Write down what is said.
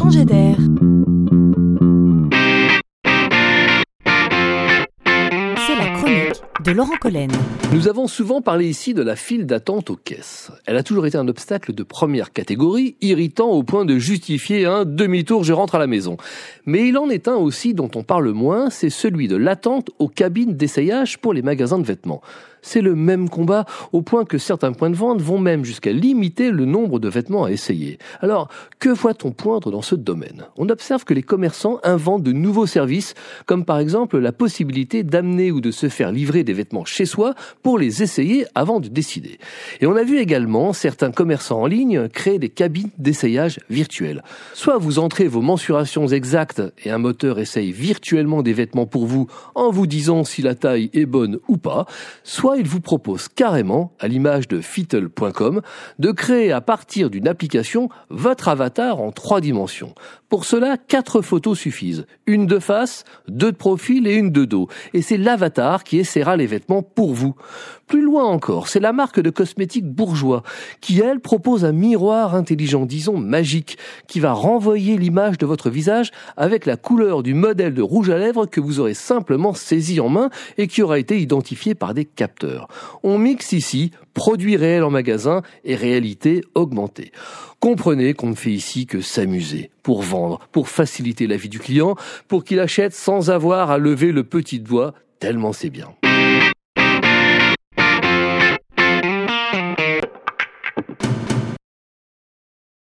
changer d'air. De Laurent Collen. Nous avons souvent parlé ici de la file d'attente aux caisses. Elle a toujours été un obstacle de première catégorie, irritant au point de justifier un demi-tour je rentre à la maison. Mais il en est un aussi dont on parle moins, c'est celui de l'attente aux cabines d'essayage pour les magasins de vêtements. C'est le même combat au point que certains points de vente vont même jusqu'à limiter le nombre de vêtements à essayer. Alors, que voit-on poindre dans ce domaine? On observe que les commerçants inventent de nouveaux services, comme par exemple la possibilité d'amener ou de se faire livrer des vêtements chez soi pour les essayer avant de décider. Et on a vu également certains commerçants en ligne créer des cabines d'essayage virtuelles. Soit vous entrez vos mensurations exactes et un moteur essaye virtuellement des vêtements pour vous en vous disant si la taille est bonne ou pas, soit il vous propose carrément, à l'image de Fittle.com, de créer à partir d'une application votre avatar en trois dimensions. Pour cela, quatre photos suffisent. Une de face, deux de profil et une de dos. Et c'est l'avatar qui essaiera les vêtements pour vous. Plus loin encore, c'est la marque de cosmétiques bourgeois qui, elle, propose un miroir intelligent, disons magique, qui va renvoyer l'image de votre visage avec la couleur du modèle de rouge à lèvres que vous aurez simplement saisi en main et qui aura été identifié par des capteurs. On mixe ici produit réel en magasin et réalité augmentée. Comprenez qu'on ne fait ici que s'amuser, pour vendre, pour faciliter la vie du client, pour qu'il achète sans avoir à lever le petit doigt, tellement c'est bien.